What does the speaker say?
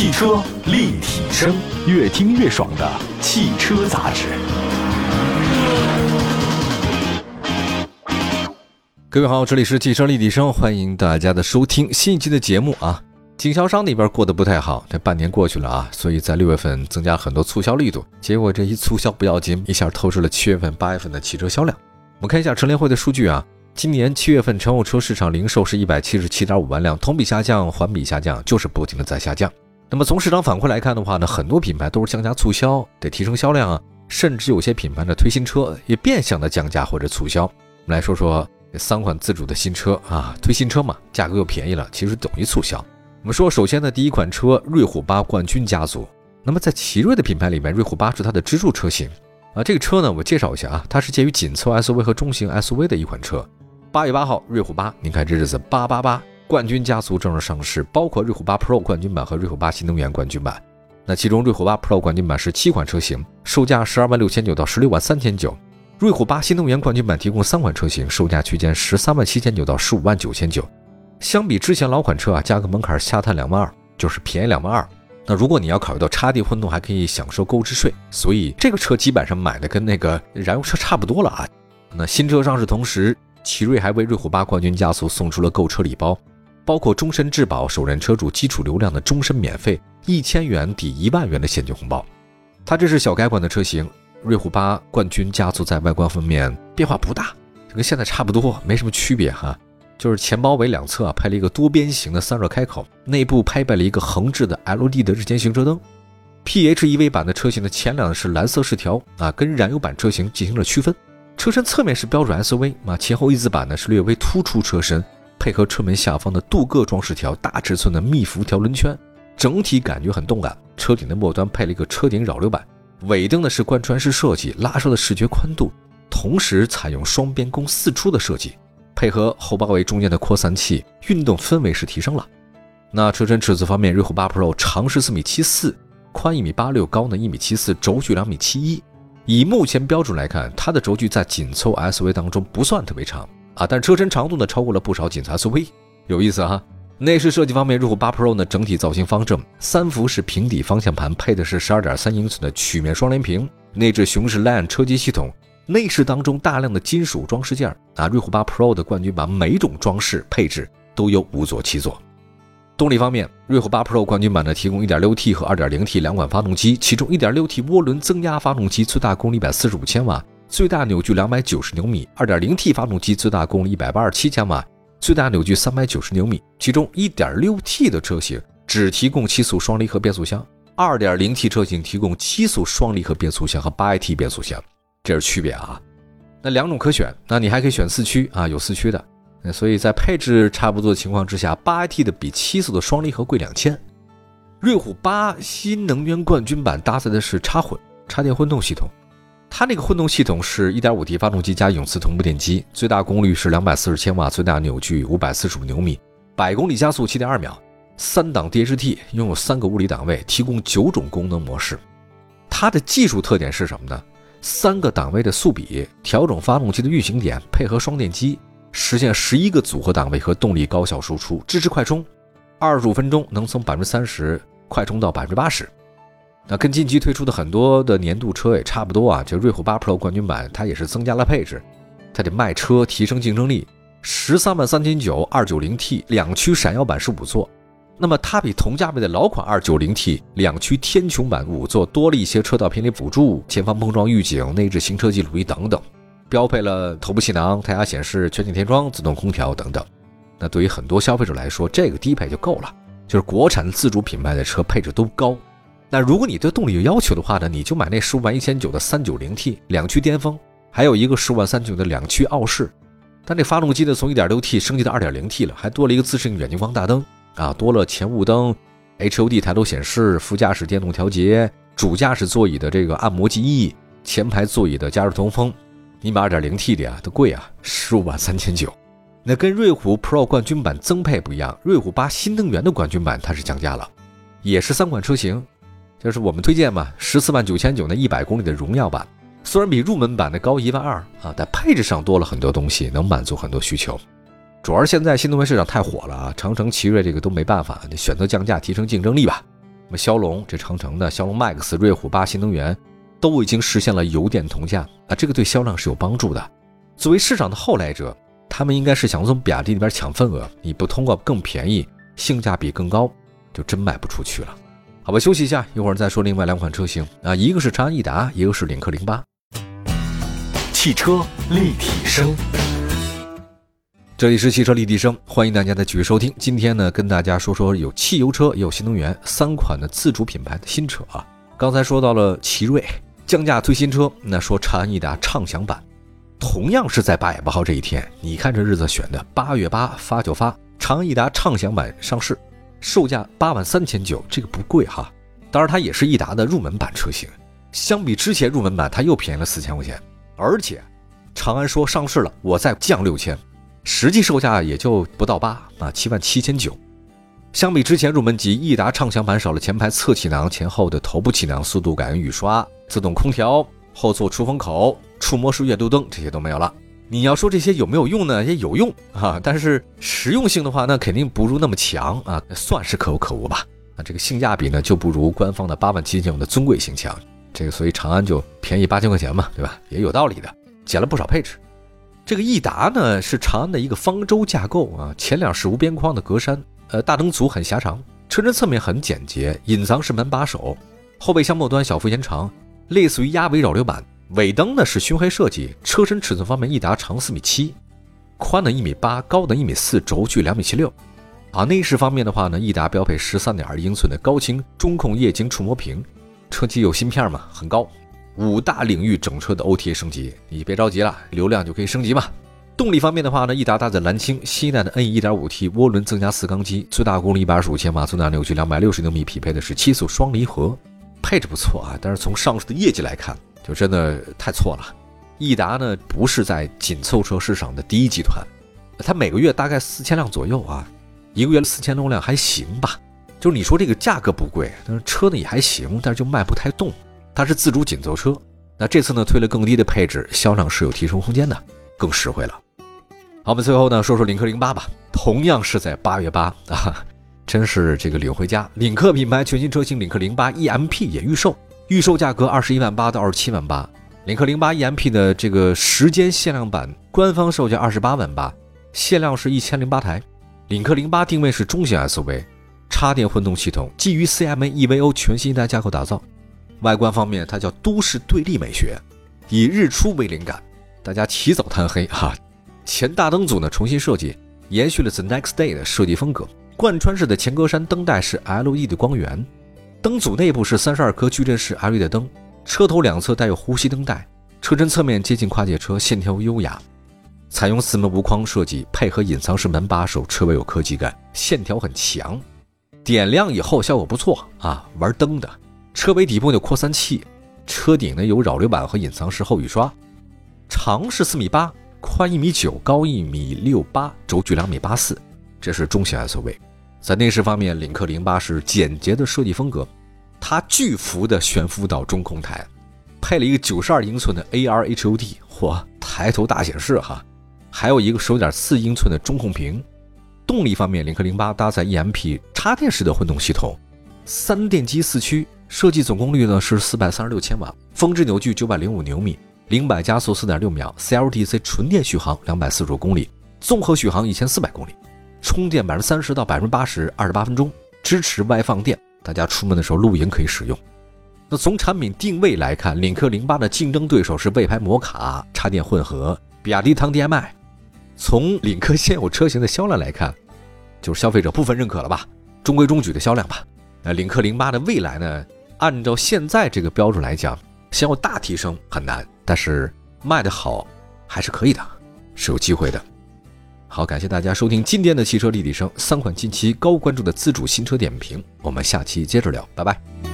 汽车立体声，越听越爽的汽车杂志。各位好，这里是汽车立体声，欢迎大家的收听新一期的节目啊。经销商那边过得不太好，这半年过去了啊，所以在六月份增加很多促销力度，结果这一促销不要紧，一下透支了七月份、八月份的汽车销量。我们看一下乘联会的数据啊。今年七月份，乘用车市场零售是一百七十七点五万辆，同比下降，环比下降，就是不停的在下降。那么从市场反馈来看的话呢，很多品牌都是降价促销，得提升销量啊，甚至有些品牌的推新车也变相的降价或者促销。我们来说说这三款自主的新车啊，推新车嘛，价格又便宜了，其实等于促销。我们说，首先呢，第一款车瑞虎八冠军家族。那么在奇瑞的品牌里面，瑞虎八是它的支柱车型啊。这个车呢，我介绍一下啊，它是介于紧凑 SUV 和中型 SUV 的一款车。八月八号，瑞虎八，您看这日子八八八，冠军家族正式上市，包括瑞虎八 Pro 冠军版和瑞虎八新能源冠军版。那其中瑞虎八 Pro 冠军版是七款车型，售价十二万六千九到十六万三千九；瑞虎八新能源冠军版提供三款车型，售价区间十三万七千九到十五万九千九。相比之前老款车啊，价格门槛下探两万二，就是便宜两万二。那如果你要考虑到插电混动，还可以享受购置税，所以这个车基本上买的跟那个燃油车差不多了啊。那新车上市同时。奇瑞还为瑞虎八冠军家族送出了购车礼包，包括终身质保、首任车主基础流量的终身免费、一千元抵一万元的现金红包。它这是小改款的车型，瑞虎八冠军家族在外观方面变化不大，就跟现在差不多，没什么区别哈。就是前包围两侧啊配了一个多边形的散热开口，内部配备了一个横置的 LED 的日间行车灯。PHEV 版的车型的前脸是蓝色饰条啊，跟燃油版车型进行了区分。车身侧面是标准 SUV 啊，前后一字板呢是略微突出车身，配合车门下方的镀铬装饰条、大尺寸的密辐条轮圈，整体感觉很动感。车顶的末端配了一个车顶扰流板，尾灯呢是贯穿式设计，拉伸的视觉宽度，同时采用双边弓四出的设计，配合后包围中间的扩散器，运动氛围是提升了。那车身尺寸方面，瑞虎8 Pro 长十四米七四，宽一米八六，高呢一米七四，轴距两米七一。以目前标准来看，它的轴距在紧凑 SUV 当中不算特别长啊，但车身长度呢超过了不少紧凑 SUV，有意思哈。内饰设计方面，瑞虎8 Pro 呢整体造型方正，三辐式平底方向盘配的是十二点三英寸的曲面双联屏，内置雄狮 LAN 车机系统，内饰当中大量的金属装饰件啊，瑞虎8 Pro 的冠军版每种装饰配置都有五座七座。动力方面，瑞虎8 Pro 冠军版呢提供 1.6T 和 2.0T 两款发动机，其中 1.6T 涡轮增压发动机最大功率145千瓦，最大扭矩290牛米；2.0T 发动机最大功率187千瓦，最大扭矩390牛米。其中 1.6T 的车型只提供七速双离合变速箱，2.0T 车型提供七速双离合变速箱和 8AT 变速箱，这是区别啊。那两种可选，那你还可以选四驱啊，有四驱的。所以在配置差不多的情况之下，八 AT 的比七速的双离合贵两千。瑞虎八新能源冠军版搭载的是插混插电混动系统，它那个混动系统是一点五 T 发动机加永磁同步电机，最大功率是两百四十千瓦，最大扭矩五百四十五牛米，百公里加速七点二秒，三档 DHT，拥有三个物理档位，提供九种功能模式。它的技术特点是什么呢？三个档位的速比，调整发动机的运行点，配合双电机。实现十一个组合档位和动力高效输出，支持快充，二十五分钟能从百分之三十快充到百分之八十。那跟近期推出的很多的年度车也差不多啊。就瑞虎八 Pro 冠军版，它也是增加了配置，它得卖车提升竞争力。十三万三千九，二九零 T 两驱闪耀版是五座，那么它比同价位的老款二九零 T 两驱天穹版五座多了一些车道偏离辅助、前方碰撞预警、内置行车记录仪等等。标配了头部气囊、胎压显示、全景天窗、自动空调等等。那对于很多消费者来说，这个低配就够了。就是国产自主品牌的车配置都高。那如果你对动力有要求的话呢，你就买那十五万一千九的三九零 T 两驱巅峰，还有一个十五万三九的两驱傲视。但这发动机呢，从一点六 T 升级到二点零 T 了，还多了一个自适应远近光大灯啊，多了前雾灯、HUD 抬头显示、副驾驶电动调节、主驾驶座椅的这个按摩记忆、前排座椅的加热通风。你买二点零 T 的啊，都贵啊，十五万三千九。那跟瑞虎 Pro 冠军版增配不一样，瑞虎八新能源的冠军版它是降价了，也是三款车型，就是我们推荐嘛，十四万九千九那一百公里的荣耀版，虽然比入门版的高一万二啊，但配置上多了很多东西，能满足很多需求。主要是现在新能源市场太火了啊，长城、奇瑞这个都没办法，得选择降价提升竞争力吧。那么骁龙这长城的骁龙 MAX、瑞虎八新能源都已经实现了油电同价啊，这个对销量是有帮助的。作为市场的后来者，他们应该是想从比亚迪那边抢份额，你不通过更便宜、性价比更高，就真卖不出去了。好吧，休息一下，一会儿再说另外两款车型啊，一个是长安逸达，一个是领克零八。汽车立体声，这里是汽车立体声，欢迎大家的继续收听。今天呢，跟大家说说有汽油车也有新能源三款的自主品牌的新车啊。刚才说到了奇瑞降价推新车，那说长安逸达畅享版，同样是在八月八号这一天，你看这日子选的，八月八发就发，长安逸达畅享版上市。售价八万三千九，这个不贵哈。当然，它也是益达的入门版车型，相比之前入门版，它又便宜了四千块钱。而且，长安说上市了，我再降六千，实际售价也就不到八啊，七万七千九。相比之前入门级，益达畅享版少了前排侧气囊、前后的头部气囊、速度感应雨刷、自动空调、后座出风口、触摸式阅读灯，这些都没有了。你要说这些有没有用呢？也有用啊，但是实用性的话，那肯定不如那么强啊，算是可有可无吧。那这个性价比呢，就不如官方的八万七千五的尊贵性强。这个所以长安就便宜八千块钱嘛，对吧？也有道理的，减了不少配置。这个益达呢是长安的一个方舟架构啊，前脸是无边框的格栅，呃，大灯组很狭长，车身侧面很简洁，隐藏式门把手，后备箱末端小幅延长，类似于鸭尾扰流板。尾灯呢是熏黑设计，车身尺寸方面，益达长四米七，宽的一米八，高的一米四，轴距两米七六。啊，内饰方面的话呢，益达标配十三点二英寸的高清中控液晶触摸屏，车机有芯片嘛，很高。五大领域整车的 OTA 升级，你别着急了，流量就可以升级嘛。动力方面的话呢，益达搭载蓝鲸新一代的 N 一点五 T 涡轮增压四缸机，最大功率一百二十五千瓦，最大扭矩两百六十牛米，匹配的是七速双离合，配置不错啊。但是从上市的业绩来看，就真的太错了，益达呢不是在紧凑车市场的第一集团，它每个月大概四千辆左右啊，一个月四千多辆还行吧。就是你说这个价格不贵，但是车呢也还行，但是就卖不太动。它是自主紧凑车，那这次呢推了更低的配置，销量是有提升空间的，更实惠了。好，我们最后呢说说领克零八吧，同样是在八月八啊，真是这个领回家。领克品牌全新车型领克零八 EMP 也预售。预售价格二十一万八到二十七万八，领克零八 EMP 的这个时间限量版官方售价二十八万八，限量是一千零八台。领克零八定位是中型 SUV，插电混动系统基于 CMA EVO 全新一代架构打造。外观方面，它叫都市对立美学，以日出为灵感，大家起早贪黑哈。前大灯组呢重新设计，延续了 The Next Day 的设计风格，贯穿式的前格栅灯带是 LED 的光源。灯组内部是三十二颗矩阵式 LED 灯，车头两侧带有呼吸灯带，车身侧面接近跨界车，线条优雅，采用四门无框设计，配合隐藏式门把手，车尾有科技感，线条很强，点亮以后效果不错啊！玩灯的，车尾底部有扩散器，车顶呢有扰流板和隐藏式后雨刷，长是四米八，宽一米九，高一米六八，轴距两米八四，这是中型 SUV。在内饰方面，领克零八是简洁的设计风格，它巨幅的悬浮岛中控台，配了一个九十二英寸的 AR HUD，嚯，抬头大显示哈，还有一个十五点四英寸的中控屏。动力方面，领克零八搭载 EMP 插电式的混动系统，三电机四驱，设计总功率呢是四百三十六千瓦，峰值扭矩九百零五牛米，零百加速四点六秒，CLTC 纯电续航两百四十五公里，综合续航一千四百公里。充电百分之三十到百分之八十，二十八分钟，支持外放电，大家出门的时候露营可以使用。那从产品定位来看，领克零八的竞争对手是魏牌摩卡插电混合，比亚迪唐 DM-i。从领克现有车型的销量来看，就是消费者部分认可了吧，中规中矩的销量吧。那领克零八的未来呢？按照现在这个标准来讲，想要大提升很难，但是卖得好还是可以的，是有机会的。好，感谢大家收听今天的汽车立体声，三款近期高关注的自主新车点评，我们下期接着聊，拜拜。